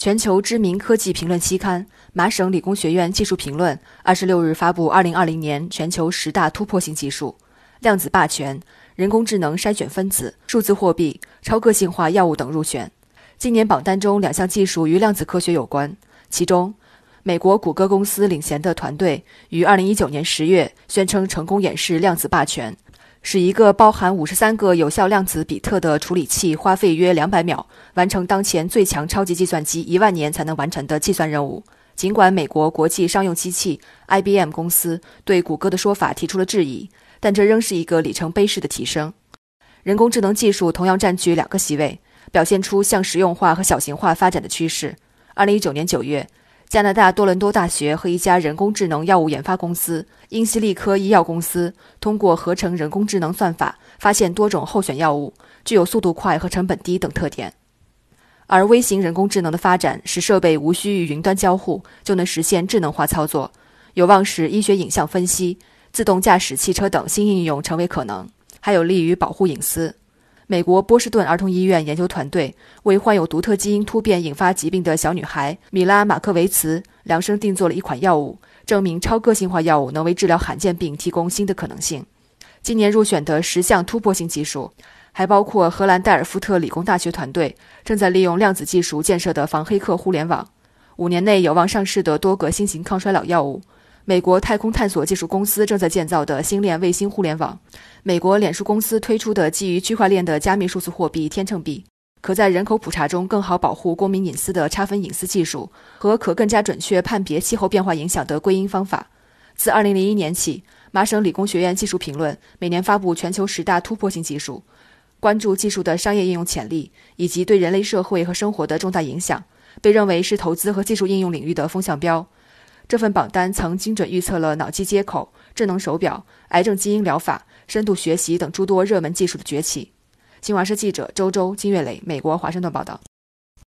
全球知名科技评论期刊麻省理工学院技术评论二十六日发布二零二零年全球十大突破性技术：量子霸权、人工智能筛选分子、数字货币、超个性化药物等入选。今年榜单中两项技术与量子科学有关，其中，美国谷歌公司领衔的团队于二零一九年十月宣称成功演示量子霸权。使一个包含五十三个有效量子比特的处理器花费约两百秒完成当前最强超级计算机一万年才能完成的计算任务。尽管美国国际商用机器 IBM 公司对谷歌的说法提出了质疑，但这仍是一个里程碑式的提升。人工智能技术同样占据两个席位，表现出向实用化和小型化发展的趋势。二零一九年九月。加拿大多伦多大学和一家人工智能药物研发公司英西利科医药公司通过合成人工智能算法，发现多种候选药物具有速度快和成本低等特点。而微型人工智能的发展，使设备无需与云端交互就能实现智能化操作，有望使医学影像分析、自动驾驶汽车等新应用成为可能，还有利于保护隐私。美国波士顿儿童医院研究团队为患有独特基因突变引发疾病的小女孩米拉·马克维茨量身定做了一款药物，证明超个性化药物能为治疗罕见病提供新的可能性。今年入选的十项突破性技术，还包括荷兰戴尔夫特理工大学团队正在利用量子技术建设的防黑客互联网，五年内有望上市的多个新型抗衰老药物。美国太空探索技术公司正在建造的星链卫星互联网，美国脸书公司推出的基于区块链的加密数字货币天秤币，可在人口普查中更好保护公民隐私的差分隐私技术和可更加准确判别气候变化影响的归因方法。自2001年起，麻省理工学院技术评论每年发布全球十大突破性技术，关注技术的商业应用潜力以及对人类社会和生活的重大影响，被认为是投资和技术应用领域的风向标。这份榜单曾精准预测了脑机接口、智能手表、癌症基因疗法、深度学习等诸多热门技术的崛起。新华社记者周周、金月磊，美国华盛顿报道。